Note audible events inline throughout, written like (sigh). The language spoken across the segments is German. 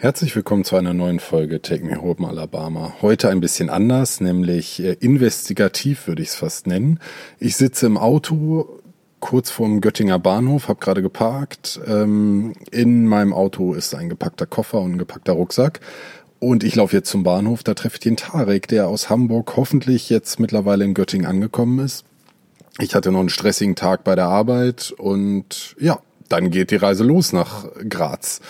Herzlich willkommen zu einer neuen Folge Take Me Home Alabama. Heute ein bisschen anders, nämlich äh, investigativ würde ich es fast nennen. Ich sitze im Auto kurz vorm Göttinger Bahnhof, habe gerade geparkt. Ähm, in meinem Auto ist ein gepackter Koffer und ein gepackter Rucksack. Und ich laufe jetzt zum Bahnhof, da treffe ich den Tarek, der aus Hamburg hoffentlich jetzt mittlerweile in Göttingen angekommen ist. Ich hatte noch einen stressigen Tag bei der Arbeit und ja, dann geht die Reise los nach Graz.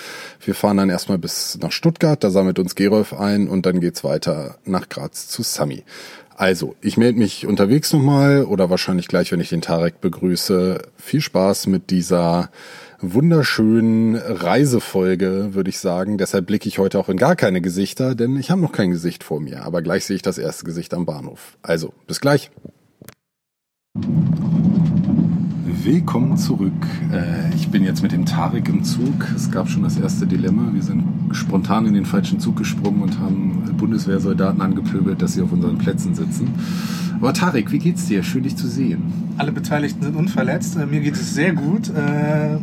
Wir fahren dann erstmal bis nach Stuttgart, da sammelt uns Gerolf ein und dann geht's weiter nach Graz zu Sami. Also, ich melde mich unterwegs nochmal oder wahrscheinlich gleich, wenn ich den Tarek begrüße. Viel Spaß mit dieser wunderschönen Reisefolge, würde ich sagen. Deshalb blicke ich heute auch in gar keine Gesichter, denn ich habe noch kein Gesicht vor mir. Aber gleich sehe ich das erste Gesicht am Bahnhof. Also, bis gleich. Willkommen zurück. Äh, ich bin jetzt mit dem Tarek im Zug. Es gab schon das erste Dilemma. Wir sind spontan in den falschen Zug gesprungen und haben Bundeswehrsoldaten angepöbelt, dass sie auf unseren Plätzen sitzen. Aber Tarek, wie geht's dir? Schön dich zu sehen. Alle Beteiligten sind unverletzt. Äh, mir geht es sehr gut. Äh,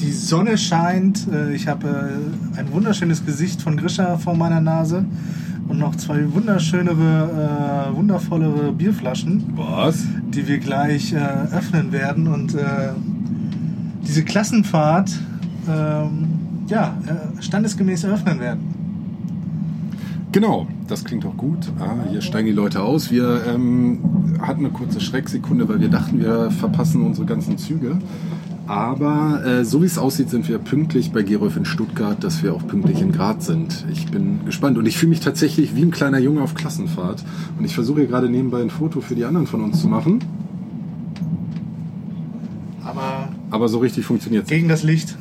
die Sonne scheint. Ich habe ein wunderschönes Gesicht von Grisha vor meiner Nase und noch zwei wunderschönere, äh, wundervollere Bierflaschen. Was? Die wir gleich äh, öffnen werden und äh, diese Klassenfahrt ähm, ja, äh, standesgemäß eröffnen werden. Genau, das klingt doch gut. Ah, hier steigen die Leute aus. Wir ähm, hatten eine kurze Schrecksekunde, weil wir dachten, wir verpassen unsere ganzen Züge. Aber äh, so wie es aussieht, sind wir pünktlich bei Gerolf in Stuttgart, dass wir auch pünktlich in Graz sind. Ich bin gespannt und ich fühle mich tatsächlich wie ein kleiner Junge auf Klassenfahrt. Und ich versuche gerade nebenbei ein Foto für die anderen von uns zu machen. Aber, Aber so richtig funktioniert es. Gegen das Licht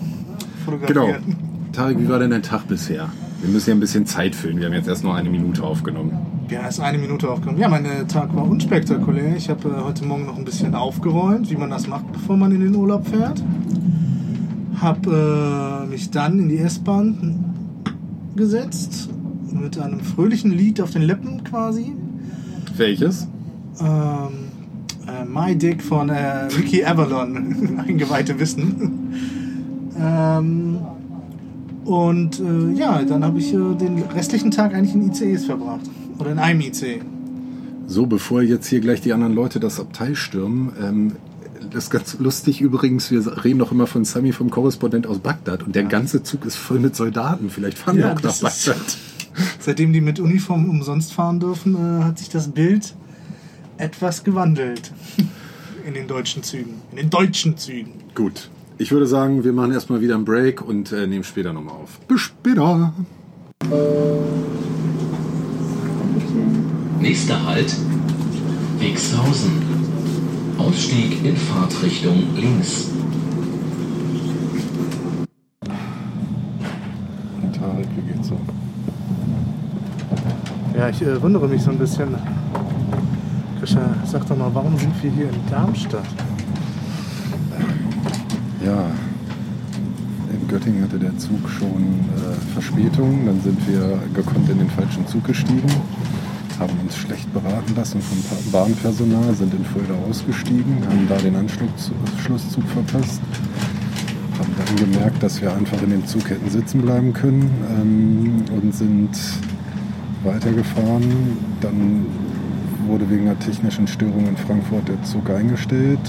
fotografieren. Genau. Tarek, wie war denn dein Tag bisher? Wir müssen ja ein bisschen Zeit füllen. Wir haben jetzt erst nur eine Minute aufgenommen. Ja, erst eine Minute aufgenommen. Ja, mein äh, Tag war unspektakulär. Ich habe äh, heute Morgen noch ein bisschen aufgeräumt, wie man das macht, bevor man in den Urlaub fährt. Habe äh, mich dann in die S-Bahn gesetzt mit einem fröhlichen Lied auf den Lippen quasi. Welches? Ähm, äh, My Dick von äh, Ricky Avalon, (laughs) Eingeweihte wissen. ähm, und äh, ja, dann habe ich äh, den restlichen Tag eigentlich in ICEs verbracht. Oder in einem ICE. So, bevor jetzt hier gleich die anderen Leute das Abteil stürmen, ähm, das ist ganz lustig übrigens, wir reden noch immer von Sami vom Korrespondent aus Bagdad und der ja. ganze Zug ist voll mit Soldaten. Vielleicht fahren ja, wir auch nach Bagdad. (laughs) seitdem die mit Uniform umsonst fahren dürfen, äh, hat sich das Bild etwas gewandelt. (laughs) In den deutschen Zügen. In den deutschen Zügen. Gut. Ich würde sagen, wir machen erstmal wieder einen Break und äh, nehmen später nochmal auf. Bis später. Nächster Halt, Wegshausen. Ausstieg in Fahrtrichtung links. Tarek, wie geht's so? Ja, ich äh, wundere mich so ein bisschen. Krisha, sag doch mal, warum sind wir hier in Darmstadt? Ja, in Göttingen hatte der Zug schon äh, Verspätung. Dann sind wir gekonnt in den falschen Zug gestiegen, haben uns schlecht beraten lassen vom Bahnpersonal, sind in Fulda ausgestiegen, haben da den Anschlusszug verpasst, haben dann gemerkt, dass wir einfach in dem Zug hätten sitzen bleiben können ähm, und sind weitergefahren. Dann wurde wegen einer technischen Störung in Frankfurt der Zug eingestellt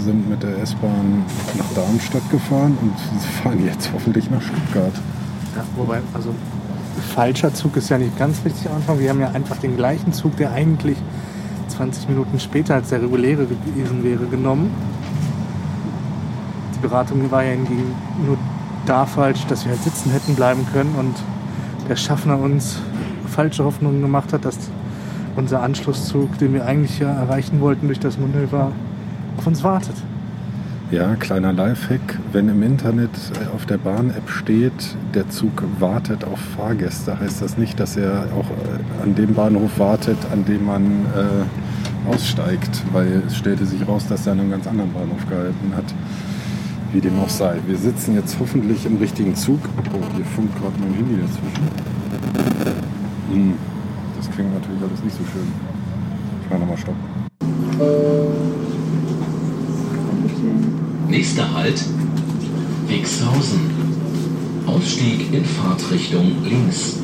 sind mit der S-Bahn nach Darmstadt gefahren und (laughs) fahren jetzt hoffentlich nach Stuttgart. Ja, wobei, also falscher Zug ist ja nicht ganz richtig am Anfang. Wir haben ja einfach den gleichen Zug, der eigentlich 20 Minuten später als der reguläre gewesen wäre, genommen. Die Beratung war ja hingegen nur da falsch, dass wir halt sitzen hätten bleiben können und der Schaffner uns falsche Hoffnungen gemacht hat, dass unser Anschlusszug, den wir eigentlich ja erreichen wollten durch das Manöver, auf uns wartet. Ja, kleiner Lifehack. Wenn im Internet äh, auf der Bahn-App steht, der Zug wartet auf Fahrgäste, heißt das nicht, dass er auch äh, an dem Bahnhof wartet, an dem man äh, aussteigt, weil es stellte sich raus, dass er an einem ganz anderen Bahnhof gehalten hat. Wie dem auch sei. Wir sitzen jetzt hoffentlich im richtigen Zug. Oh, hier funkt gerade mein Handy dazwischen. Hm, das klingt natürlich alles nicht so schön. Ich mache nochmal Stopp. Nächster Halt, Wixhausen. Ausstieg in Fahrtrichtung links.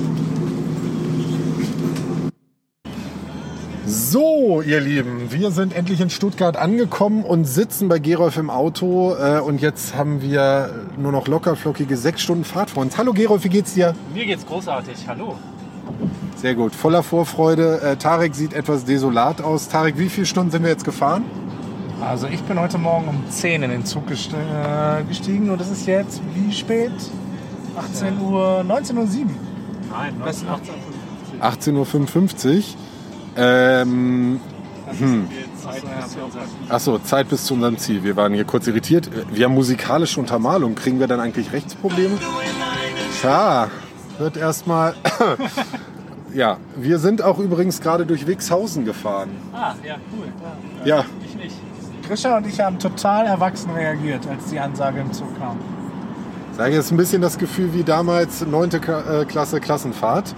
So, ihr Lieben, wir sind endlich in Stuttgart angekommen und sitzen bei Gerolf im Auto. Äh, und jetzt haben wir nur noch lockerflockige sechs Stunden Fahrt vor uns. Hallo Gerolf, wie geht's dir? Mir geht's großartig. Hallo. Sehr gut, voller Vorfreude. Äh, Tarek sieht etwas desolat aus. Tarek, wie viele Stunden sind wir jetzt gefahren? Also ich bin heute Morgen um 10 in den Zug gest äh, gestiegen und es ist jetzt wie spät? 18 Uhr, 19.07 Uhr. Nein, Was- 18.55 18.55 Uhr. Ähm, Hm. Achso, Zeit bis zu unserem Ziel. Wir waren hier kurz irritiert. Wir haben musikalische Untermalung. Kriegen wir dann eigentlich Rechtsprobleme? Tja, wird erstmal. (laughs) ja, wir sind auch übrigens gerade durch Wixhausen gefahren. Ah, ja, cool. Ja, Ich nicht. Grisha und ich haben total erwachsen reagiert, als die Ansage im Zug kam. sage jetzt ein bisschen das Gefühl wie damals 9. Ka- äh, Klasse Klassenfahrt.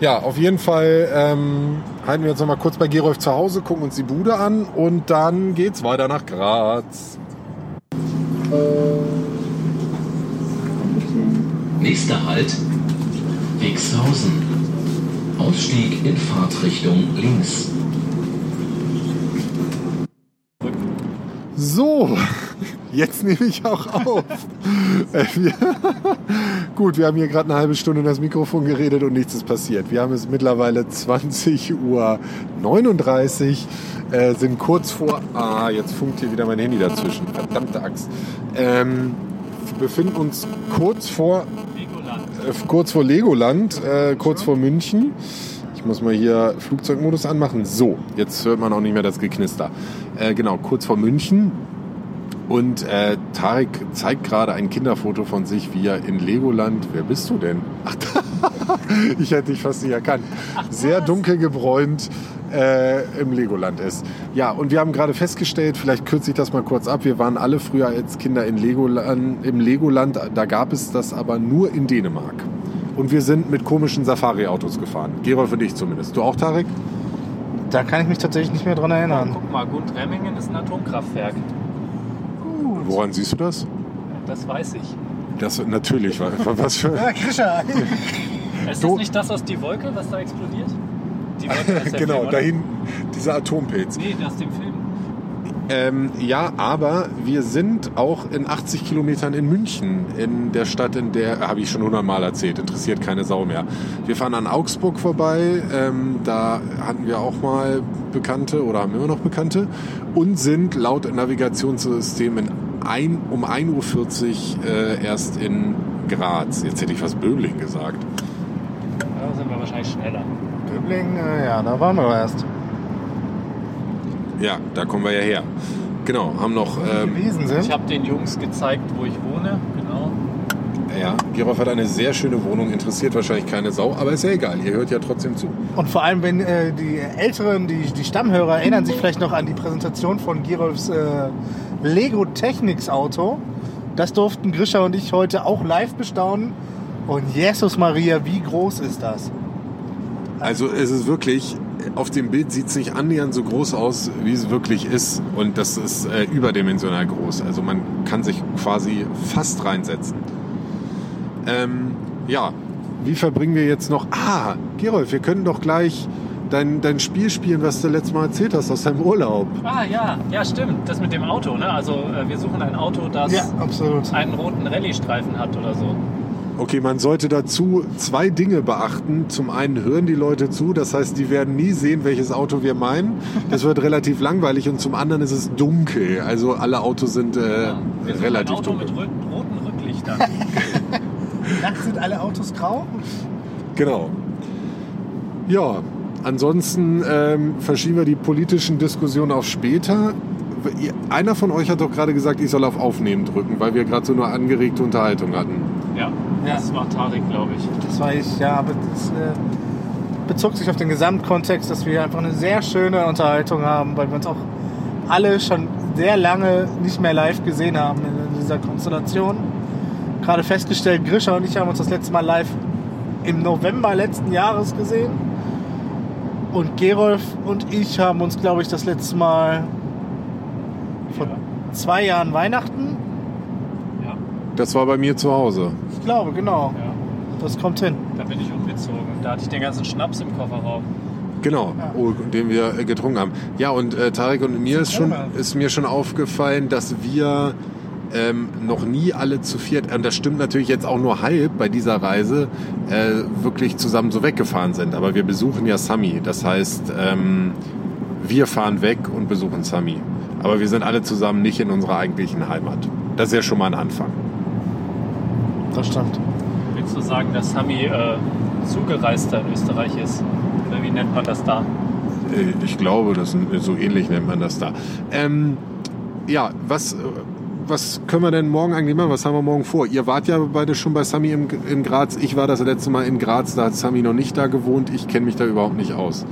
Ja, auf jeden Fall ähm, halten wir uns noch mal kurz bei Gerolf zu Hause, gucken uns die Bude an und dann geht's weiter nach Graz. Nächster Halt. Wixhausen. Ausstieg in Fahrtrichtung links. So, jetzt nehme ich auch auf. Äh, (laughs) gut, wir haben hier gerade eine halbe Stunde in das Mikrofon geredet und nichts ist passiert. Wir haben es mittlerweile 20.39 Uhr, äh, sind kurz vor... Ah, jetzt funkt hier wieder mein Handy dazwischen. Verdammte Axt. Ähm, befinden uns kurz vor kurz vor Legoland, äh, kurz vor München. Ich muss mal hier Flugzeugmodus anmachen. So, jetzt hört man auch nicht mehr das Geknister. Äh, genau, kurz vor München. Und äh, Tarek zeigt gerade ein Kinderfoto von sich, wie er in Legoland. Wer bist du denn? Ach, (laughs) ich hätte dich fast nicht erkannt. Sehr dunkel gebräunt äh, im Legoland ist. Ja, und wir haben gerade festgestellt, vielleicht kürze ich das mal kurz ab, wir waren alle früher als Kinder in Legoland, im Legoland, da gab es das aber nur in Dänemark. Und wir sind mit komischen Safari-Autos gefahren. Gerolf und ich zumindest. Du auch, Tarek? Da kann ich mich tatsächlich nicht mehr dran erinnern. Guck mal, Gut Remmingen ist ein Atomkraftwerk. Woran siehst du das? Das weiß ich. Das natürlich, wa- was für... Ja, Grisha. Ist das nicht das aus die Wolke, was da explodiert? Die Wolke (laughs) genau, Film, oder? dahin dieser Atompilz. Nee, aus dem Film. Ähm, ja, aber wir sind auch in 80 Kilometern in München, in der Stadt, in der, habe ich schon hundertmal erzählt, interessiert keine Sau mehr. Wir fahren an Augsburg vorbei, ähm, da hatten wir auch mal Bekannte oder haben immer noch Bekannte und sind laut Navigationssystem in ein, um 1.40 Uhr äh, erst in Graz. Jetzt hätte ich fast Böbling gesagt. Da sind wir wahrscheinlich schneller. Döbling, äh, ja, da waren wir erst. Ja, da kommen wir ja her. Genau, haben noch, ähm, Ich habe den Jungs gezeigt, wo ich wohne. Genau. ja, Gerolf hat eine sehr schöne Wohnung, interessiert wahrscheinlich keine Sau, aber ist ja egal, ihr hört ja trotzdem zu. Und vor allem, wenn äh, die Älteren, die, die Stammhörer erinnern sich vielleicht noch an die Präsentation von Gerolfs äh, Lego Technics Auto. Das durften Grisha und ich heute auch live bestaunen. Und Jesus Maria, wie groß ist das? Also es ist wirklich, auf dem Bild sieht es nicht annähernd so groß aus, wie es wirklich ist. Und das ist äh, überdimensional groß. Also man kann sich quasi fast reinsetzen. Ähm, ja, wie verbringen wir jetzt noch... Ah, Gerolf, wir können doch gleich dein, dein Spiel spielen, was du letztes Mal erzählt hast aus deinem Urlaub. Ah ja, ja stimmt. Das mit dem Auto. Ne? Also äh, wir suchen ein Auto, das Ja, absolut. einen roten Rallye-Streifen hat oder so. Okay, man sollte dazu zwei Dinge beachten. Zum einen hören die Leute zu, das heißt, die werden nie sehen, welches Auto wir meinen. Das wird relativ langweilig und zum anderen ist es dunkel. Also alle Autos sind äh, Wir suchen relativ ein Auto dunkel. mit rö- roten Rücklichtern. (laughs) Nachts sind alle Autos grau. Genau. Ja, ansonsten ähm, verschieben wir die politischen Diskussionen auf später. Einer von euch hat doch gerade gesagt, ich soll auf Aufnehmen drücken, weil wir gerade so eine angeregte Unterhaltung hatten. ja, Ja. das war Tarek, glaube ich. Das war ich, ja, aber das äh, bezog sich auf den Gesamtkontext, dass wir einfach eine sehr schöne Unterhaltung haben, weil wir uns auch alle schon sehr lange nicht mehr live gesehen haben in dieser Konstellation. Gerade festgestellt, Grisha und ich haben uns das letzte Mal live im November letzten Jahres gesehen. Und Gerolf und ich haben uns, glaube ich, das letzte Mal vor Ja. zwei Jahren Weihnachten. Ja. Das war bei mir zu Hause. Ich glaube, genau. Ja, Das kommt hin. da bin ich umgezogen. Da hatte ich den ganzen Schnaps im Kofferraum. Genau, Ja. oh, den wir äh, getrunken haben. Ja, und äh, Tarek und mir ist, schon, ist mir schon aufgefallen, dass wir ähm, noch nie alle zu viert, und das stimmt natürlich jetzt auch nur halb bei dieser Reise, äh, wirklich zusammen so weggefahren sind. Aber wir besuchen ja Sami. Das heißt, ähm, wir fahren weg und besuchen Sami. Aber wir sind alle zusammen nicht in unserer eigentlichen Heimat. Das ist ja schon mal ein Anfang. Das stimmt. Willst du sagen, dass Sami äh, zugereister in Österreich ist? Oder wie nennt man das da? Äh, Ich glaube, das so ähnlich nennt man das da. Ähm, ja, was, äh, was können wir denn morgen eigentlich machen? Was haben wir morgen vor? Ihr wart ja beide schon bei Sami im, in Graz. Ich war das letzte Mal in Graz, da hat Sami noch nicht da gewohnt. Ich kenne mich da überhaupt nicht aus.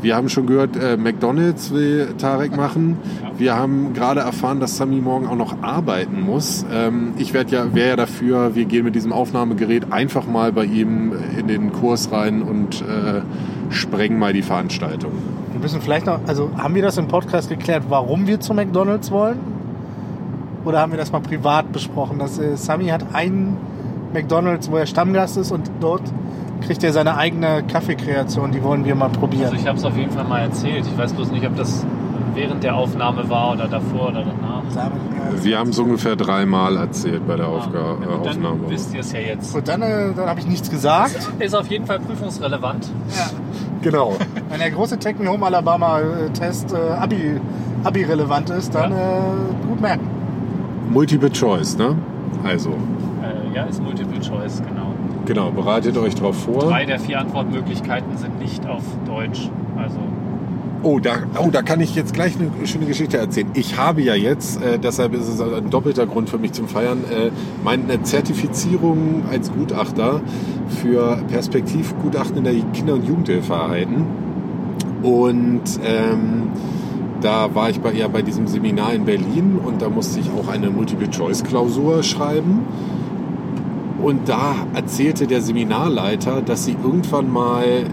Wir haben schon gehört, äh, McDonalds will Tarek machen. Wir haben gerade erfahren, dass Sami morgen auch noch arbeiten muss. Ähm, ich werd ja, wäre ja dafür, wir gehen mit diesem Aufnahmegerät einfach mal bei ihm in den Kurs rein und äh, sprengen mal die Veranstaltung. Wir müssen vielleicht noch, also haben wir das im Podcast geklärt, warum wir zu McDonalds wollen? Oder haben wir das mal privat besprochen? Dass äh, Sami hat einen McDonalds, wo er Stammgast ist und dort kriegt er seine eigene Kaffeekreation. Die wollen wir mal probieren. Also ich habe es auf jeden Fall mal erzählt. Ich weiß bloß nicht, ob das während der Aufnahme war oder davor oder danach. Wir haben es ungefähr dreimal erzählt bei der Aufga Ja, äh, gut, Aufnahme. Dann wisst ihr es ja jetzt. Gut, dann, äh, dann habe ich nichts gesagt. Ist auf jeden Fall prüfungsrelevant. Genau. Wenn der große Take Me Home Alabama Test äh, Abi, Abi relevant ist, dann Ja. äh, gut merken. Multiple Choice, ne? Also, Äh, ja, ist Multiple Choice, genau. genau, bereitet euch drauf vor. Drei der vier Antwortmöglichkeiten sind nicht auf Deutsch. Also Oh da, oh, da kann ich jetzt gleich eine schöne Geschichte erzählen. Ich habe ja jetzt, äh, deshalb ist es ein doppelter Grund für mich zum Feiern, äh, meine Zertifizierung als Gutachter für Perspektivgutachten in der Kinder- und Jugendhilfe erhalten. Und ähm, da war ich bei, ja bei diesem Seminar in Berlin und da musste ich auch eine Multiple-Choice-Klausur schreiben. Und da erzählte der Seminarleiter, dass sie irgendwann mal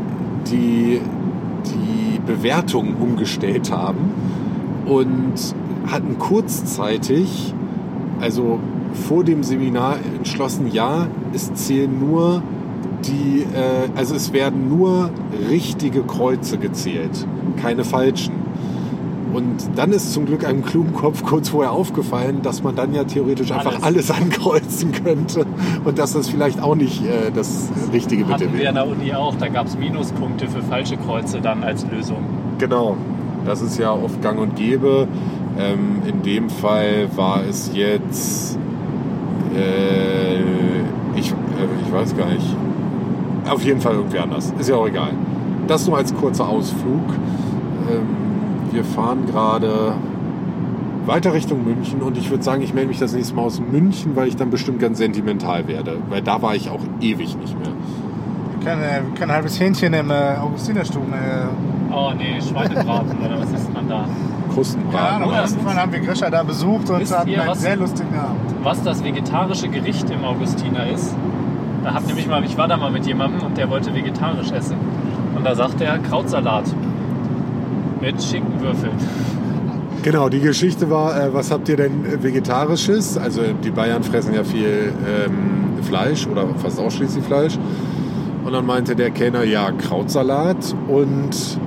die, die Bewertung umgestellt haben und hatten kurzzeitig, also vor dem Seminar entschlossen, ja, es zählen nur die, äh, also es werden nur richtige Kreuze gezählt, keine falschen. Und dann ist zum Glück einem klugen Kopf kurz vorher aufgefallen, dass man dann ja theoretisch einfach alles (laughs) ankreuzen könnte und dass das vielleicht auch nicht äh, das Richtige mit hatten dem wir an der Uni auch. Da gab es Minuspunkte für falsche Kreuze dann als Lösung. Genau, das ist ja oft gang und gäbe. Ähm, in dem Fall war es jetzt, äh, ich, äh, ich weiß gar nicht, auf jeden Fall irgendwie anders. Ist ja auch egal. Das nur als kurzer Ausflug. Ähm, wir fahren gerade weiter Richtung München und ich würde sagen, ich melde mich das nächste Mal aus München, weil ich dann bestimmt ganz sentimental werde. Weil da war ich auch ewig nicht mehr. Wir können, äh, wir können ein halbes Hähnchen im äh, Augustinerstuben. Äh, Oh nee, Schweinebraten oder was ist man da? Krustenbraten. Oder? auf jeden Fall haben wir Grisha da besucht und Wisst hatten ihr, einen was- sehr lustigen Abend. Was das vegetarische Gericht im Augustiner ist? Da hat nämlich mal, ich war da mal mit jemandem und der wollte vegetarisch essen. Und da sagte er Krautsalat mit Schinkenwürfeln. Genau, die Geschichte war, äh, was habt ihr denn äh, Vegetarisches? Also die Bayern fressen ja viel ähm, Fleisch oder fast ausschließlich Fleisch. Und dann meinte der Kellner, ja, Krautsalat. Und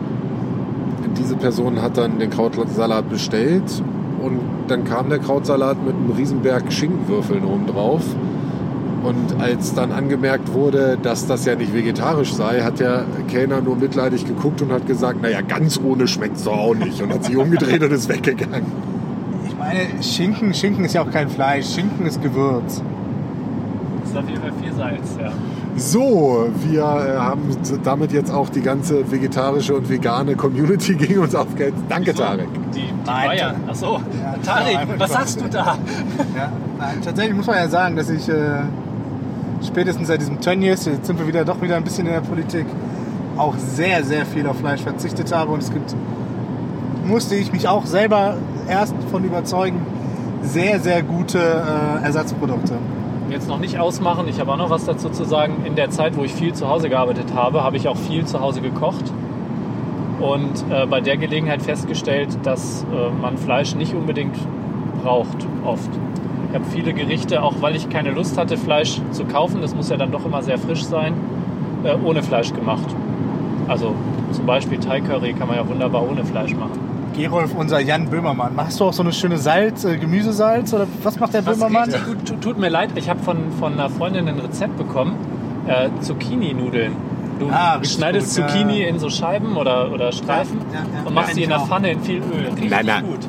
diese Person hat dann den Krautsalat bestellt. Und dann kam der Krautsalat mit einem Riesenberg Schinkenwürfeln oben drauf. Und als dann angemerkt wurde, dass das ja nicht vegetarisch sei, hat der Kellner nur mitleidig geguckt und hat gesagt, naja, ganz ohne schmeckt es doch auch nicht. Und hat sich umgedreht und ist weggegangen. Ich meine, Schinken, Schinken ist ja auch kein Fleisch. Schinken ist Gewürz. Das ist auf jeden Fall viel Salz, ja. So, wir äh, haben damit jetzt auch die ganze vegetarische und vegane Community (laughs) gegen uns aufgehetzt. Danke, Tarek. Die, die Bayern. Achso, Ja, Tarek, was sagst du da? Ja, nein, tatsächlich muss man ja sagen, dass ich äh, spätestens seit diesem Tönnies, jetzt sind wir wieder doch wieder ein bisschen in der Politik, auch sehr, sehr viel auf Fleisch verzichtet habe. Und es gibt, musste ich mich auch selber erst von überzeugen, sehr, sehr gute äh, Ersatzprodukte. Jetzt noch nicht ausmachen, ich habe auch noch was dazu zu sagen. In der Zeit, wo ich viel zu Hause gearbeitet habe, habe ich auch viel zu Hause gekocht. Und äh, bei der Gelegenheit festgestellt, dass äh, man Fleisch nicht unbedingt braucht, oft. Ich habe viele Gerichte, auch weil ich keine Lust hatte, Fleisch zu kaufen, das muss ja dann doch immer sehr frisch sein, äh, ohne Fleisch gemacht. Also zum Beispiel Thai Curry kann man ja wunderbar ohne Fleisch machen. Gerolf, unser Jan Böhmermann. Machst du auch so eine schöne Salz, äh, Gemüsesalz oder was macht der Was Böhmermann? richtig gut, tu- tut mir leid, ich habe von, von einer Freundin ein Rezept bekommen, äh, Zucchini-Nudeln. Du Ah, schneidest gut, ja. Zucchini in so Scheiben oder, oder Streifen Ja, ja, ja. und machst Ja, die in der. Pfanne in viel Öl. Richtig Nein, nein. gut.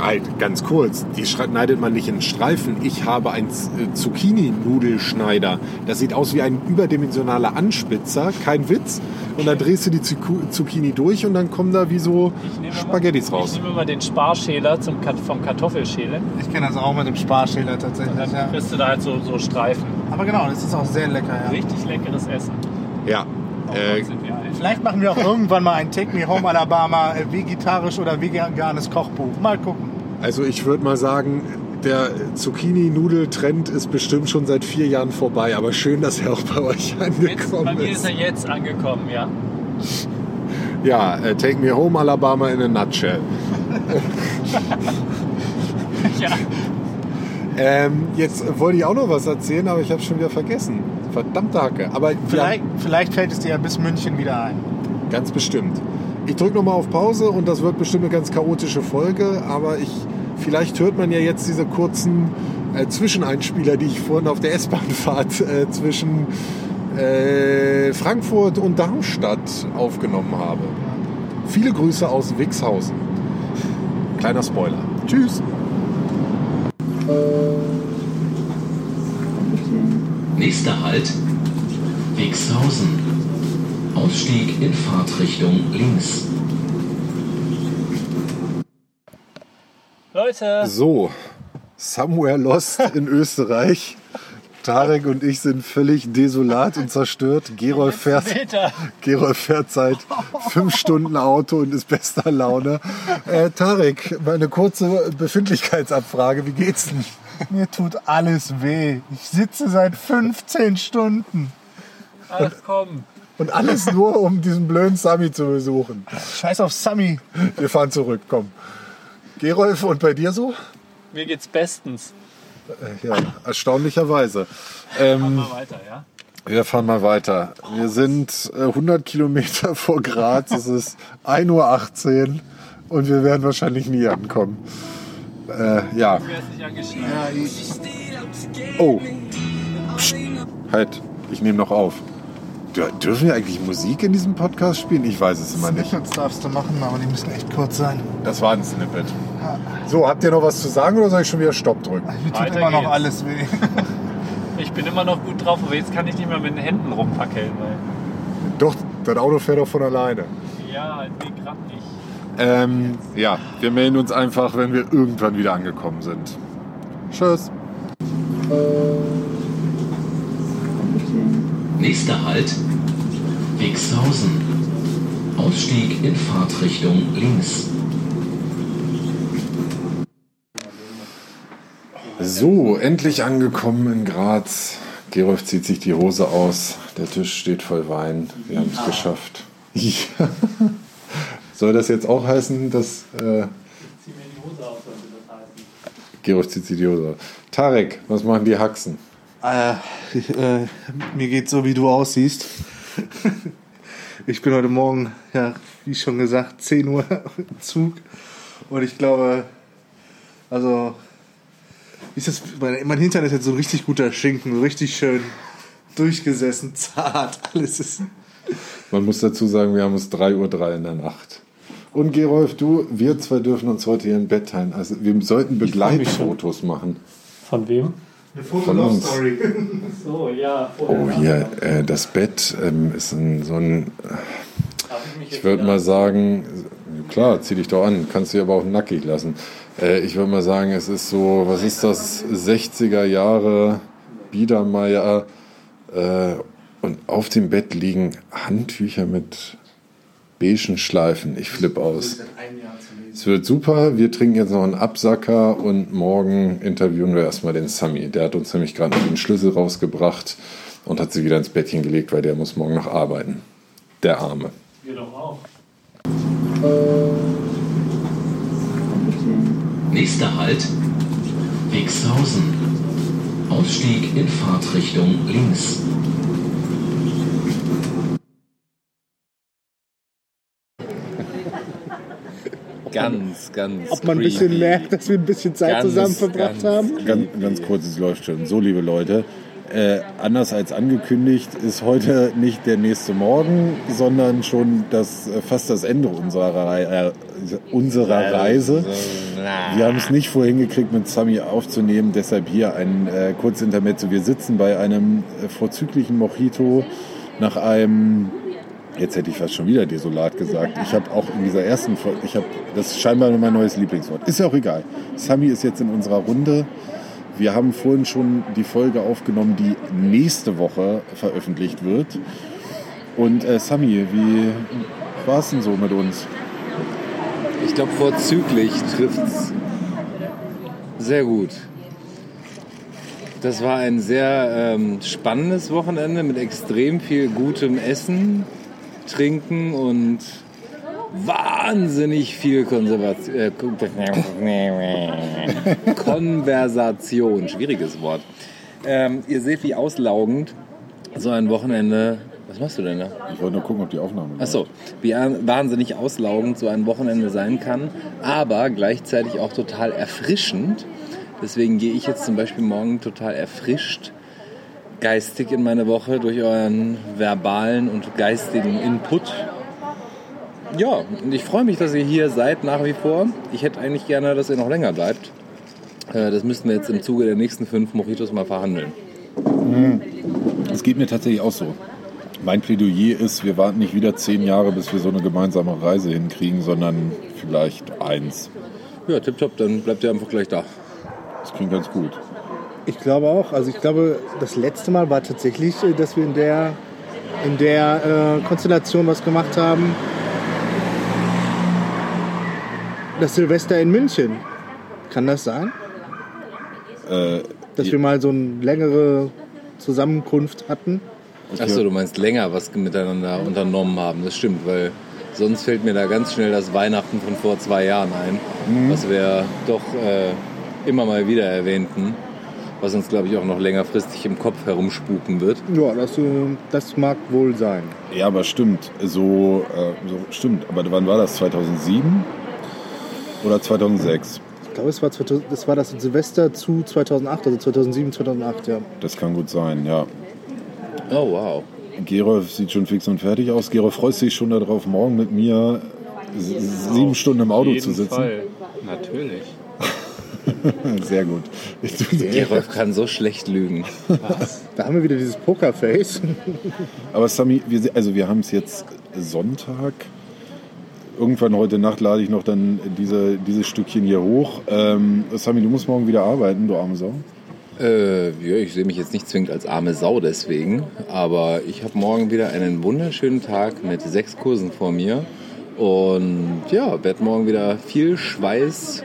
Halt, ganz kurz, die schneidet man nicht in Streifen. Ich habe einen äh, Zucchini-Nudelschneider. Das sieht aus wie ein überdimensionaler Anspitzer, kein Witz. Und dann drehst du die Zuc- Zucchini durch und dann kommen da wie so Ich nehme Spaghettis immer, raus. Ich nehme immer den Sparschäler zum, Kat- vom Kartoffelschälen. Ich kenne das auch mit dem Sparschäler tatsächlich. Dann Ja. kriegst du da halt so, so Streifen. Aber genau, das ist auch sehr lecker. Ja. Richtig leckeres Essen. Ja. Äh. Vielleicht machen wir auch irgendwann mal ein Take Me Home Alabama äh, vegetarisch oder veganes Kochbuch. Mal gucken. also ich würde mal sagen, der Zucchini-Nudel-Trend ist bestimmt schon seit vier Jahren vorbei. Aber schön, dass er auch bei euch Jetzt, bei angekommen mir ist ist. er jetzt angekommen, ja. Ja, äh, Take Me Home Alabama in a nutshell. (laughs) ja. Ähm, jetzt wollte ich auch noch was erzählen, aber ich habe schon wieder vergessen. Verdammte Hacke. Aber Vielleicht, vielleicht fällt es dir ja bis München wieder ein. Ja, ganz bestimmt. Ich drücke nochmal auf Pause und das wird bestimmt eine ganz chaotische Folge, aber ich, vielleicht hört man ja jetzt diese kurzen äh, Zwischeneinspieler, die ich vorhin auf der S-Bahn-Fahrt äh, zwischen äh, Frankfurt und Darmstadt aufgenommen habe. Viele Grüße aus Wixhausen. Kleiner Spoiler. Tschüss. Nächster Halt, Wixhausen. Ausstieg in Fahrtrichtung links. Leute, So, Somewhere Lost (laughs) in Österreich. Tarek und ich sind völlig desolat und zerstört. Gerolf fährt. Gerolf fährt seit fünf Stunden Auto und ist bester Laune. Äh, Tarek, mal eine kurze Befindlichkeitsabfrage. Wie geht's denn? Mir tut alles weh. Ich sitze seit 15 Stunden. Ach komm. Und alles nur, um diesen blöden Sami zu besuchen. Scheiß auf Sammy. Wir fahren zurück, komm. Gerolf, und bei dir so? Mir geht's bestens. Äh, Ja, erstaunlicherweise. Ähm, Mal weiter, ja? Wir fahren mal weiter. Wir sind äh, 100 Kilometer vor Graz. Es ist 1.18 Uhr und wir werden wahrscheinlich nie ankommen. Äh, ja. Oh. Psst. Halt, ich nehme noch auf. Dür- Dürfen wir eigentlich Musik in diesem Podcast spielen? Ich weiß es immer nicht. Snippets darfst du machen, aber die müssen echt kurz sein. Das war ein Snippet. So, habt ihr noch was zu sagen oder soll ich schon wieder Stopp drücken? Mir tut Weiter immer noch geht's. alles weh. (laughs) Ich bin immer noch gut drauf, aber jetzt kann ich nicht mehr mit den Händen rumpackeln, weil. Doch, das Auto fährt doch von alleine. Ja, halt nee, grad nicht. Ähm, ja, wir melden uns einfach, wenn wir irgendwann wieder angekommen sind. Tschüss. Nächster Halt, Wixhausen. Ausstieg in Fahrtrichtung links. So, endlich angekommen in Graz. Gerolf zieht sich die Hose aus. Der Tisch steht voll Wein. Wir haben es geschafft. (laughs) Ja. Soll das jetzt auch heißen, dass äh, Zieh mir die Hose aus, sollte das heißen. Gerolf zieht sich die Hose aus? Tarek, was machen die Haxen? Äh, äh, mir geht so, wie du aussiehst. Ich bin heute Morgen, ja, wie schon gesagt, 10 Uhr im Zug. Und ich glaube, also, ist das, mein, mein Hintern ist jetzt so ein richtig guter Schinken, so richtig schön durchgesessen, (laughs) zart. Alles ist. Man muss dazu sagen, wir haben es 3.03 Uhr in der Nacht. Und Gerolf, du, wir zwei dürfen uns heute hier im Bett teilen. Also wir sollten Begleitfotos machen. Von wem? Eine Von uns. Foto-Love-Story. So, ja. Oh, hier, äh, das Bett ähm, ist ein, so ein, Ich, ich würde mal sagen, klar, zieh dich doch an, kannst dich aber auch nackig lassen. Äh, ich würde mal sagen, es ist so, was ist das, 60er Jahre, Biedermeier, äh, und auf dem Bett liegen Handtücher mit beigen Schleifen. Ich flipp aus. Es wird super. Wir trinken jetzt noch einen Absacker und morgen interviewen wir erstmal den Sami. Der hat uns nämlich gerade noch den Schlüssel rausgebracht und hat sich wieder ins Bettchen gelegt, weil der muss morgen noch arbeiten. Der Arme. Wir doch auch. Nächster Halt, Wixhausen. Ausstieg in Fahrtrichtung links. Ganz. Ob man ein bisschen creepy. merkt, dass wir ein bisschen Zeit Ganz, zusammen verbracht ganz haben. Ganz, ganz kurz, es läuft schon. So, liebe Leute, äh, anders als angekündigt ist heute nicht der nächste Morgen, sondern schon das, äh, fast das Ende unserer, Rei äh, unserer Reise. Wir haben es nicht vorhin gekriegt, mit Sami aufzunehmen, deshalb hier ein äh, Kurzintermezzo. Wir sitzen bei einem äh, vorzüglichen Mojito nach einem, jetzt hätte ich fast schon wieder desolat gesagt. Ich habe auch in dieser ersten Folge, ich habe, das ist scheinbar mein neues Lieblingswort. Ist ja auch egal. Sami ist jetzt in unserer Runde. Wir haben vorhin schon die Folge aufgenommen, die nächste Woche veröffentlicht wird. Und äh, Sami, wie war es denn so mit uns? Ich glaube, vorzüglich trifft's sehr gut. Das war ein sehr ähm, spannendes Wochenende mit extrem viel gutem Essen, Trinken und wahnsinnig viel Konservation, äh, (laughs) Konversation. Schwieriges Wort. Ähm, ihr seht, wie auslaugend so ein Wochenende. Was machst du denn da? Ich wollte nur gucken, ob die Aufnahme. Achso, wie wahnsinnig auslaugend so ein Wochenende sein kann, aber gleichzeitig auch total erfrischend. Deswegen gehe ich jetzt zum Beispiel morgen total erfrischt geistig in meine Woche durch euren verbalen und geistigen Input. Ja, und ich freue mich, dass ihr hier seid nach wie vor. Ich hätte eigentlich gerne, dass ihr noch länger bleibt. Äh, Das müssten wir jetzt im Zuge der nächsten fünf Mojitos mal verhandeln. Es geht mir tatsächlich auch so. Mein Plädoyer ist, wir warten nicht wieder zehn Jahre, bis wir so eine gemeinsame Reise hinkriegen, sondern vielleicht eins. Ja, tipptopp, dann bleibt ihr einfach gleich da. Das klingt ganz gut. Ich glaube auch. Also ich glaube, das letzte Mal war tatsächlich, äh, dass wir in der, in der äh, Konstellation was gemacht haben. Das Silvester in München. Kann das sein? Äh, Dass wir mal so eine längere Zusammenkunft hatten? Achso, du meinst länger was miteinander unternommen haben. Das stimmt, weil sonst fällt mir da ganz schnell das Weihnachten von vor zwei Jahren ein, was wir doch äh, immer mal wieder erwähnten, was uns, glaube ich, auch noch längerfristig im Kopf herumspuken wird. Ja, das, äh, das mag wohl sein. ja, aber stimmt. So, äh, so stimmt. Aber wann war das? 2007 oder 2006? Ich glaube, es war, 2000 das war das Silvester zu 2008, also 2007, 2008, ja. Das kann gut sein, ja. Oh, wow. Gerolf sieht schon fix und fertig aus. Gerolf freut sich schon darauf, morgen mit mir sieben Stunden im Auto Auf jeden zu sitzen. Fall. Natürlich. (laughs) Sehr gut. Gerolf kann so schlecht lügen. Da haben wir wieder dieses Pokerface. (laughs) Aber Sami, wir, also wir haben es jetzt Sonntag. Irgendwann heute Nacht lade ich noch dann diese, dieses Stückchen hier hoch. Ähm, Sami, du musst morgen wieder arbeiten, du arme Sau. Äh, ja, ich sehe mich jetzt nicht zwingend als arme Sau deswegen, aber ich habe morgen wieder einen wunderschönen Tag mit sechs Kursen vor mir und ja, werde morgen wieder viel Schweiß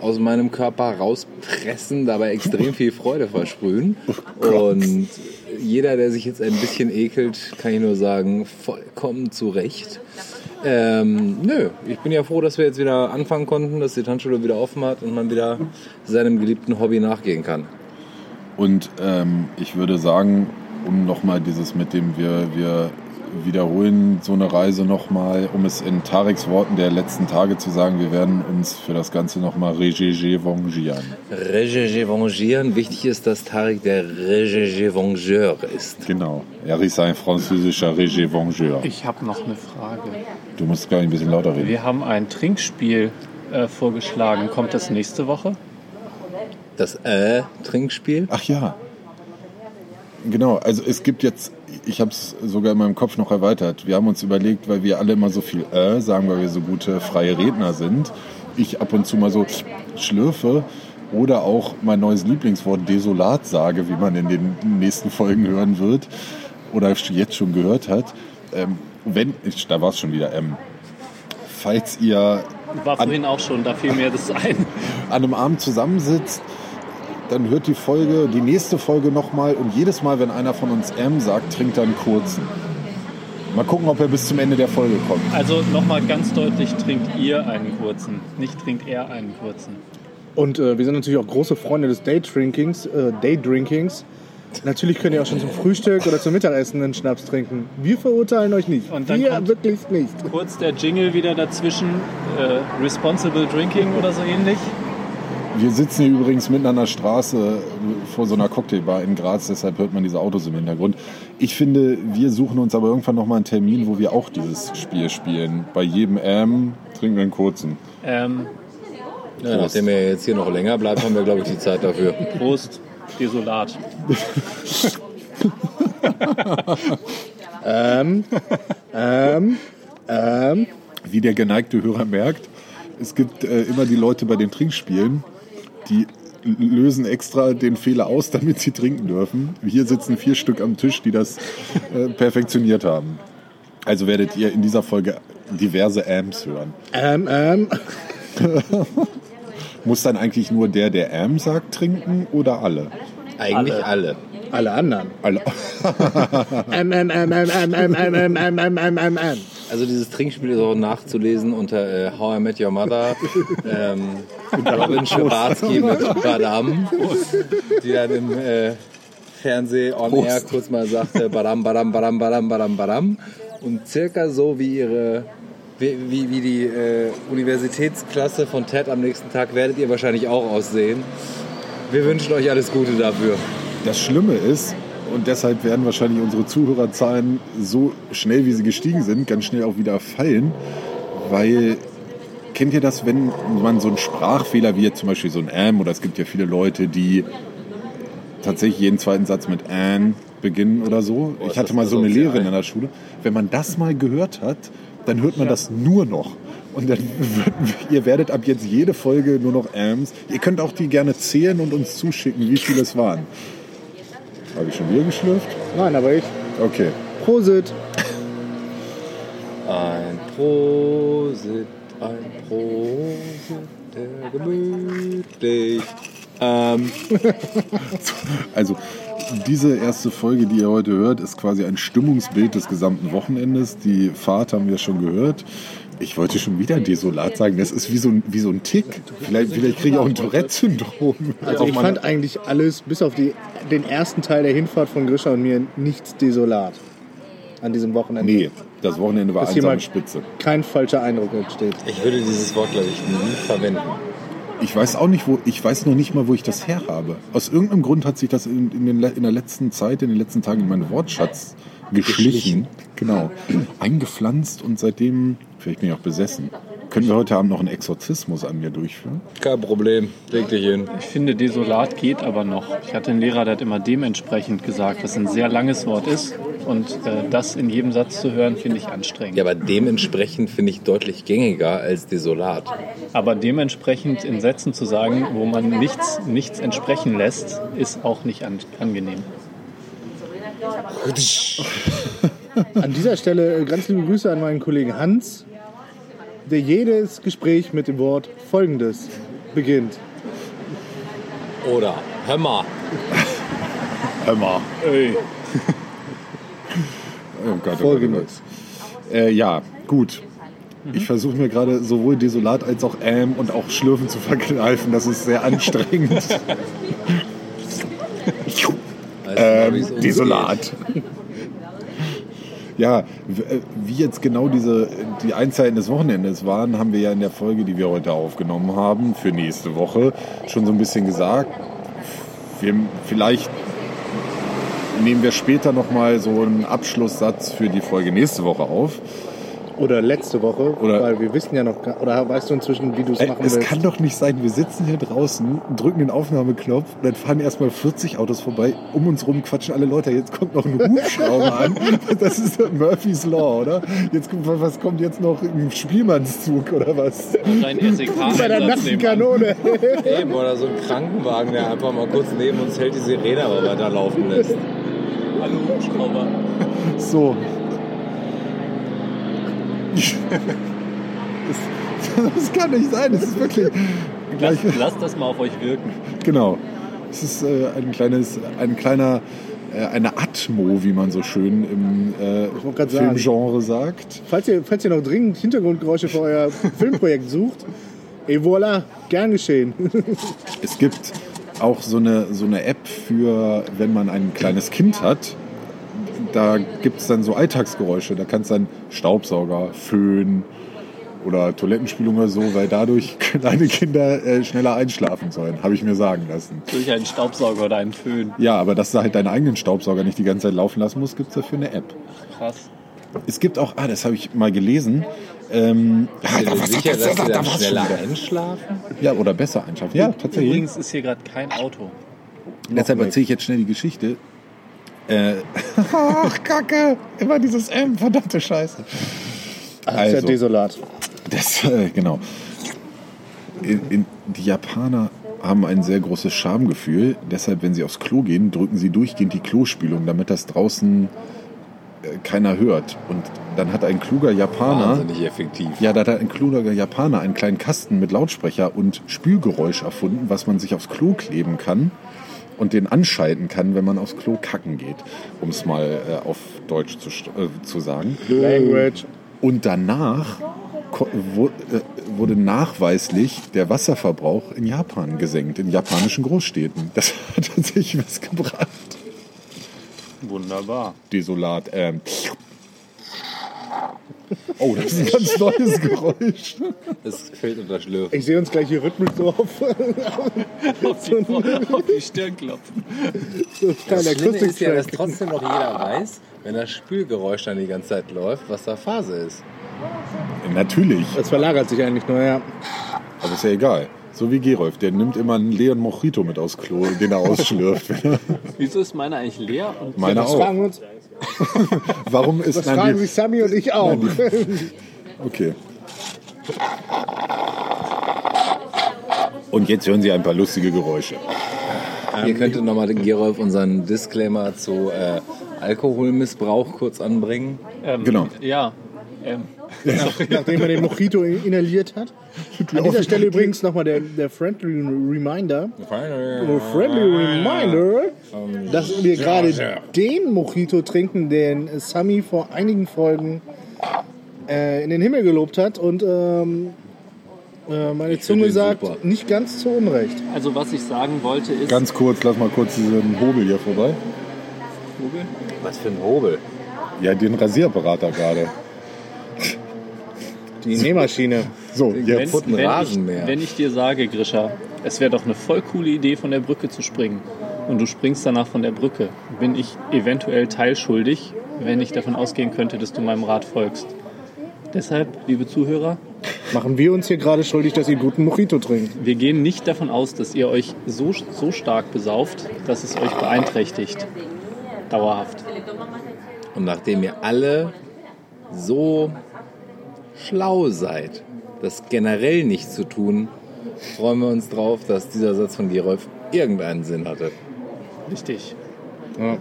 aus meinem Körper rauspressen, dabei extrem viel Freude versprühen und jeder, der sich jetzt ein bisschen ekelt, kann ich nur sagen, vollkommen zu Recht. Ähm, nö, ich bin ja froh, dass wir jetzt wieder anfangen konnten, dass die Tanzschule wieder offen hat und man wieder seinem geliebten Hobby nachgehen kann. Und ähm, ich würde sagen, um nochmal dieses mit dem wir, wir wiederholen so eine Reise nochmal, um es in Tareks Worten der letzten Tage zu sagen, wir werden uns für das Ganze nochmal revanchieren. Revanchieren. Wichtig ist, dass Tarek der Revancheur ist. Genau. Er ist ein französischer Revancheur. Ich habe noch eine Frage. Du musst gar ein bisschen lauter reden. Wir haben ein Trinkspiel äh, vorgeschlagen. Kommt das nächste Woche? Das äh, Trinkspiel. Ach ja. Genau, also es gibt jetzt, ich habe es sogar in meinem Kopf noch erweitert. Wir haben uns überlegt, weil wir alle immer so viel äh sagen, weil wir so gute freie Redner sind. Ich ab und zu mal so schlürfe oder auch mein neues Lieblingswort desolat sage, wie man in den nächsten Folgen hören wird oder jetzt schon gehört hat. Ähm, wenn, ich, da war es schon wieder, ähm, falls ihr War vorhin auch schon, da fiel mir das ein. an einem Abend zusammensitzt, dann hört die Folge, die nächste Folge nochmal und jedes Mal, wenn einer von uns M sagt, trinkt er einen kurzen. Mal gucken, ob er bis zum Ende der Folge kommt. Also nochmal ganz deutlich, trinkt ihr einen kurzen, nicht trinkt er einen kurzen. Und äh, wir sind natürlich auch große Freunde des Daydrinkings. Äh, Daydrinkings. Natürlich könnt ihr auch schon zum Frühstück oder zum Mittagessen einen Schnaps trinken. Wir verurteilen euch nicht. Und dann wir kommt- wirklich nicht. Kurz der Jingle wieder dazwischen. Äh, Responsible Drinking oder so ähnlich. Wir sitzen hier übrigens mitten an der Straße vor so einer Cocktailbar in Graz, deshalb hört man diese Autos im Hintergrund. Ich finde, wir suchen uns aber irgendwann nochmal einen Termin, wo wir auch dieses Spiel spielen. Bei jedem M trinken wir einen kurzen. Ähm, Ja, nachdem er jetzt hier noch länger bleibt, haben wir, glaube ich, die Zeit dafür. Prost, Desolat. Ähm, ähm, ähm. Wie der geneigte Hörer merkt, es gibt äh, immer die Leute bei den Trinkspielen, die lösen extra den Fehler aus, damit sie trinken dürfen. Hier sitzen vier Stück am Tisch, die das äh, perfektioniert haben. Also werdet ihr in dieser Folge diverse Amps hören. Ähm, ähm. (laughs) Muss dann eigentlich nur der, der Am sagt, trinken oder alle? Eigentlich alle. Alle anderen. Alle. Ähm, ähm, ähm, ähm, ähm, ähm, ähm, ähm, ähm. Also dieses Trinkspiel ist auch nachzulesen unter äh, How I Met Your Mother. (laughs) ähm, Robin Schabatsky mit Badam, die dann im äh, Fernseh on Prost. air kurz mal sagte Badam, Badam, Badam, Badam, Badam, Badam. Und circa so wie ihre wie, wie, wie die äh, Universitätsklasse von TED am nächsten Tag werdet ihr wahrscheinlich auch aussehen. Wir wünschen euch alles Gute dafür. Das Schlimme ist, und deshalb werden wahrscheinlich unsere Zuhörerzahlen so schnell, wie sie gestiegen sind, ganz schnell auch wieder fallen, weil kennt ihr das, wenn man so einen Sprachfehler wie jetzt zum Beispiel so ein Am oder es gibt ja viele Leute, die tatsächlich jeden zweiten Satz mit an beginnen oder so. Boah, ich hatte mal so eine. Lehrerin in der Schule. Wenn man das mal gehört hat, dann hört man das nur noch. Und dann (laughs) ihr werdet ab jetzt jede Folge nur noch Ams. Ihr könnt auch die gerne zählen und uns zuschicken, wie viele es waren. Habe ich schon wieder geschlürft? Nein, aber ich. Okay. Prosit. Ein Prosit, ein Prosit, der gemütlich. Ähm, (laughs) Also diese erste Folge, die ihr heute hört, ist quasi ein Stimmungsbild des gesamten Wochenendes. Die Fahrt haben wir schon gehört. Ich wollte schon wieder desolat sagen. Das ist wie so ein, wie so ein Tick. Vielleicht, vielleicht kriege ich auch ein Tourette-Syndrom. Also ich fand eigentlich alles, bis auf die, den ersten Teil der Hinfahrt von Grisha und mir, nichts desolat. An diesem Wochenende. Nee, das Wochenende war einsame mal Spitze. kein falscher Eindruck entsteht. ich würde dieses Wort, glaube ich, nie verwenden. Ich weiß auch nicht, wo, ich weiß noch nicht mal, wo ich das her habe. Aus irgendeinem Grund hat sich das in, in, den, in der letzten Zeit, in den letzten Tagen in meinen Wortschatz geschlichen. Genau. Eingepflanzt und seitdem, vielleicht bin ich auch besessen. Können wir heute Abend noch einen Exorzismus an mir durchführen? Kein Problem, leg dich hin. Ich finde, desolat geht aber noch. Ich hatte einen Lehrer, der hat immer dementsprechend gesagt, was ein sehr langes Wort ist. Und äh, das in jedem Satz zu hören, finde ich anstrengend. Ja, aber dementsprechend finde ich deutlich gängiger als desolat. Aber dementsprechend in Sätzen zu sagen, wo man nichts, nichts entsprechen lässt, ist auch nicht an, angenehm. (laughs) An dieser Stelle äh, ganz liebe Grüße an meinen Kollegen Hans, der jedes Gespräch mit dem Wort Folgendes beginnt. Oder, Hör mal. Ey. (laughs) Oh Gott, oh oh Folgendes. Äh, ja, gut. Ich versuche mir gerade sowohl desolat als auch ähm und auch schlürfen zu verkneifen. Das ist sehr anstrengend. (laughs) weißt du mal, wie es ähm, desolat. (laughs) Ja, äh, wie jetzt genau diese die Einzeiten des Wochenendes waren, haben wir ja in der Folge, die wir heute aufgenommen haben, für nächste Woche schon so ein bisschen gesagt. Wir, vielleicht nehmen wir später noch mal so einen Abschlusssatz für die Folge nächste Woche auf. Oder letzte Woche, Oder- weil wir wissen ja noch, gar- oder weißt du inzwischen, wie du es machen es willst? kann doch nicht sein, wir sitzen hier draußen, drücken den Aufnahmeknopf und dann fahren erstmal 40 Autos vorbei, um uns rum quatschen alle Leute. Jetzt kommt noch ein Hubschrauber an. (laughs) Das ist Murphy's Law, oder? Jetzt was kommt jetzt noch? Ein Spielmannszug oder was? Dein SEK Bei der nassen Kanone. Eben, oder so ein Krankenwagen, der einfach mal kurz neben uns hält, die Sirene aber weiterlaufen lässt. Hallo Hubschrauber. So. Das, das kann nicht sein, das ist wirklich. Lass, Gleich, lasst das mal auf euch wirken. Genau. Es ist äh, ein kleines, ein kleiner, äh, eine Atmo, wie man so schön im äh. Filmgenre sagt. Falls ihr, falls ihr noch dringend Hintergrundgeräusche für euer (laughs) Filmprojekt sucht, Et voilà, gern geschehen. Es gibt auch so eine, so eine App für, wenn man ein kleines Kind hat. Da gibt es dann so Alltagsgeräusche. Da kannst du dann Staubsauger, Föhn oder Toilettenspülung oder so, weil dadurch (laughs) kleine Kinder äh, schneller einschlafen sollen, habe ich mir sagen lassen. Durch einen Staubsauger oder einen Föhn. Ja, aber dass du halt deinen eigenen Staubsauger nicht die ganze Zeit laufen lassen musst, gibt es dafür eine App. Krass. Es gibt auch, ah, das habe ich mal gelesen. Ähm, Bist du dir sicher, dass sie dann schneller einschlafen? Ja, oder besser einschlafen. Ja, tatsächlich. Übrigens ist hier gerade kein Auto. Deshalb erzähle ich jetzt schnell die Geschichte. Äh, (laughs) ach, Kacke. Immer dieses M, verdammte Scheiße. Das ist ja desolat. Das, äh, genau. In, in, die Japaner haben ein sehr großes Schamgefühl. Deshalb, wenn sie aufs Klo gehen, drücken sie durchgehend die Klospülung, damit das draußen äh, keiner hört. Und dann hat ein kluger Japaner... Wahnsinnig effektiv. Ja, da hat ein kluger Japaner einen kleinen Kasten mit Lautsprecher und Spülgeräusch erfunden, was man sich aufs Klo kleben kann und den anschalten kann, wenn man aufs Klo kacken geht, um es mal äh, auf Deutsch zu, äh, zu sagen. Language. Und danach äh, wurde nachweislich der Wasserverbrauch in Japan gesenkt, in japanischen Großstädten. Das (laughs) hat tatsächlich was gebracht. Wunderbar. Desolat. Ähm. Oh, das ist ein ganz neues Geräusch. Das fällt unter Schlürfen. Ich sehe uns gleich hier rhythmisch so auf (laughs) Auf die, auf die Stirn klopfen. so Das Schlimme ist ja, dass trotzdem noch jeder weiß, wenn das Spülgeräusch dann die ganze Zeit läuft, was da Phase ist. Natürlich, Das verlagert sich eigentlich nur, ja. aber ist ja egal. So wie Gerolf, der nimmt immer einen leeren Mojito mit aus Klo, den er ausschlürft. (laughs) Wieso ist meine eigentlich leer? Und Meiner Das auch. fragen, wir uns, (laughs) Warum ist das nein, fragen sich Sammy und ich auch. Okay. Und jetzt hören Sie ein paar lustige Geräusche. Hier könnte nochmal Gerolf unseren Disclaimer zu äh, Alkoholmissbrauch kurz anbringen. ähm, Genau. Ja. Ähm, Nachdem er den Mojito inhaliert hat. An dieser Stelle übrigens nochmal der, der friendly Reminder. Friendly Reminder, dass wir gerade den Mojito trinken, den Sammy vor einigen Folgen äh, in den Himmel gelobt hat. Und ähm, äh, meine Zunge sagt, super. nicht ganz zu Unrecht. also was ich sagen wollte ist... Ganz kurz, lass mal kurz diesen Hobel hier vorbei. Was für ein Hobel. Ja, den Rasierapparat da gerade. Die Nähmaschine. So, wenn, jetzt. wenn, ich, Rasenmäher. wenn ich dir sage, Grisha, es wäre doch eine voll coole Idee, von der Brücke zu springen und du springst danach von der Brücke, bin ich eventuell teilschuldig, wenn ich davon ausgehen könnte, dass du meinem Rat folgst. Deshalb, liebe Zuhörer, Machen wir uns hier gerade schuldig, dass ihr guten Mojito trinkt. wir gehen nicht davon aus, dass ihr euch so, so stark besauft, dass es euch beeinträchtigt. Dauerhaft. Und nachdem ihr alle so schlau seid, das generell nicht zu tun, freuen wir uns drauf, dass dieser Satz von Gerolf irgendeinen Sinn hatte. Richtig. Ja.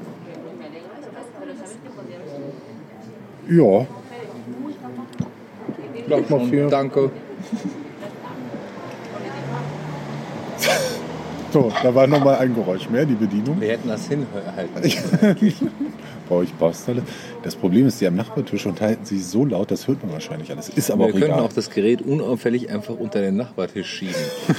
Ja, Sag mal viel. Danke. so, da war nochmal ein Geräusch mehr, die Bedienung. Wir hätten das hinhalten. (laughs) Brauche ich Baustelle. Das Problem ist, die am Nachbartisch unterhalten sich so laut, das hört man wahrscheinlich alles. Ist aber Wir auch können egal. auch das Gerät unauffällig einfach unter den Nachbartisch schieben.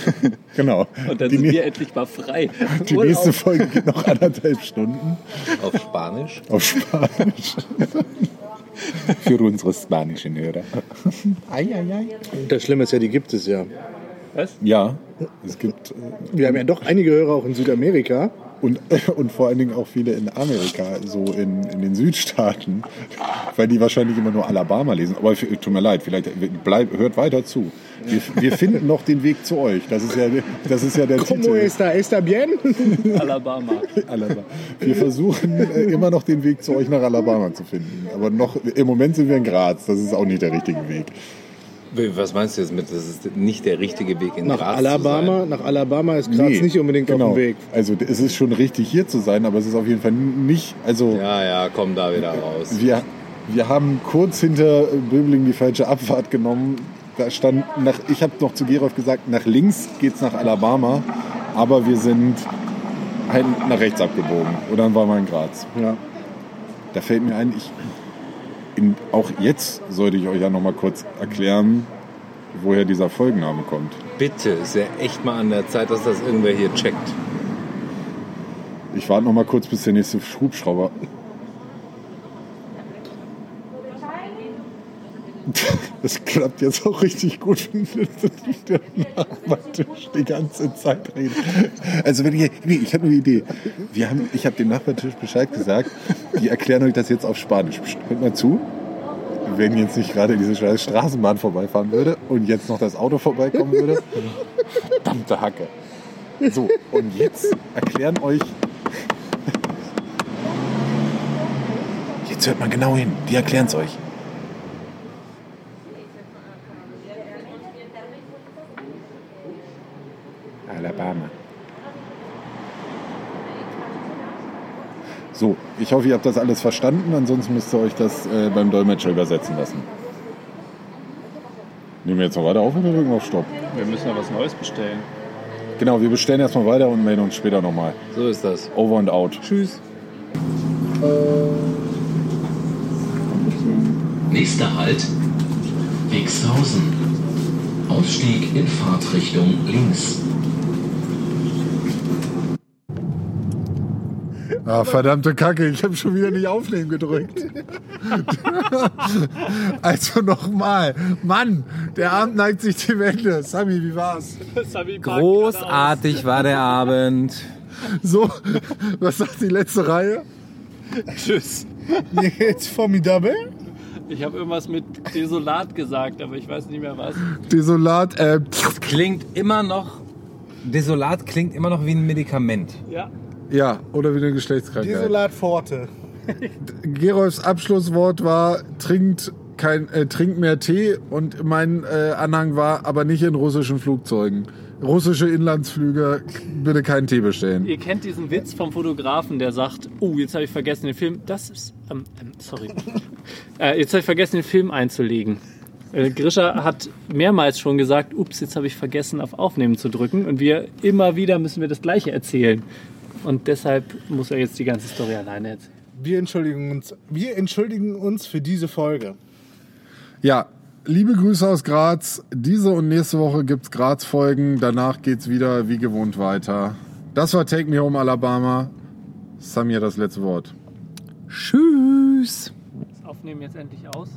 (laughs) genau. Und dann die, sind wir endlich mal frei. (laughs) die Urlaub. nächste Folge geht noch anderthalb Stunden Auf Spanisch. auf Spanisch. (laughs) Für unsere spanischen Hörer. Ei, ei, ei. Das Schlimme ist ja, die gibt es ja. Was? Ja, es gibt äh, Wir haben ja doch einige Hörer auch in Südamerika. und, (laughs) und vor allen Dingen auch viele in Amerika, so in, in den Südstaaten, weil die wahrscheinlich immer nur Alabama lesen. Aber tut mir leid, vielleicht bleib, hört weiter zu. Wir, wir finden noch den Weg zu euch. Das ist ja, das ist ja der Como Titel. está? ¿Está bien? (laughs) Alabama. Alabama. Wir versuchen äh, immer noch den Weg zu euch nach Alabama zu finden. Aber noch im Moment sind wir in Graz. Das ist auch nicht der richtige Weg. Was meinst du jetzt mit, das ist nicht der richtige Weg in Nach Graz Alabama, nach Alabama ist Graz Nee, nicht unbedingt genau. auf dem Weg. Also es ist schon richtig hier zu sein, aber es ist auf jeden Fall nicht. Also? Ja, ja, komm da wieder raus. wir, wir haben kurz hinter Böbling die falsche Abfahrt genommen. Da stand nach, ich habe noch zu Gerolf gesagt, nach links geht's nach Alabama, aber wir sind halt nach rechts abgebogen. Und dann waren wir in Graz. Ja. Da fällt mir ein, ich, in, auch jetzt sollte ich euch ja noch mal kurz erklären, woher dieser Folgenname kommt. Bitte, ist ja echt mal an der Zeit, dass das irgendwer hier checkt. Ich warte noch mal kurz, bis der nächste Hubschrauber. (laughs) Das klappt jetzt auch richtig gut, wenn der Nachbartisch die ganze Zeit redet. Also wenn ich, ich habe eine Idee. Wir haben, ich habe dem Nachbartisch Bescheid gesagt. Die erklären euch das jetzt auf Spanisch. Hört mal zu. Wenn jetzt nicht gerade diese Straßenbahn vorbeifahren würde und jetzt noch das Auto vorbeikommen würde. Verdammte Hacke. So, und jetzt erklären euch. Jetzt hört mal genau hin. Die erklären es euch. Alabama. So, ich hoffe, ihr habt das alles verstanden. Ansonsten müsst ihr euch das äh, beim Dolmetscher übersetzen lassen. Nehmen wir jetzt noch weiter auf oder drücken wir auf Stopp? Wir müssen ja was Neues bestellen. Genau, wir bestellen erstmal weiter und melden uns später nochmal. So ist das. Over and out. Tschüss. Nächster Halt, Wixhausen. Ausstieg in Fahrtrichtung links. Ah, verdammte Kacke, ich habe schon wieder nicht aufnehmen gedrückt. (laughs) also nochmal. Mann, der Abend neigt sich dem Ende. Sami, wie war's? Großartig war der Abend. So, was sagt die letzte Reihe? Tschüss. Jetzt formidable. Ich habe irgendwas mit desolat gesagt, aber ich weiß nicht mehr was. Desolat, äh, Klingt immer noch. Desolat klingt immer noch wie ein Medikament. Ja. Ja, oder wie eine Geschlechtskrankheit. Desolat Forte. Gerolfs Abschlusswort war, trinkt, kein, äh, trinkt mehr Tee und mein äh, Anhang war, aber nicht in russischen Flugzeugen. Russische Inlandsflüge, bitte keinen Tee bestellen. Ihr kennt diesen Witz vom Fotografen, der sagt, oh, jetzt habe ich vergessen den Film, das ist, ähm, ähm, sorry, (laughs) äh, jetzt habe ich vergessen den Film einzulegen. Äh, Grisha hat mehrmals schon gesagt, ups, jetzt habe ich vergessen auf Aufnehmen zu drücken und wir immer wieder müssen wir das Gleiche erzählen. Und deshalb muss er jetzt die ganze Story alleine erzählen. Wir entschuldigen uns, wir entschuldigen uns für diese Folge. Ja, liebe Grüße aus Graz. Diese und nächste Woche gibt's Graz-Folgen. Danach geht's wieder wie gewohnt weiter. Das war Take Me Home Alabama. Samir das letzte Wort. Tschüss. Das Aufnehmen jetzt endlich aus.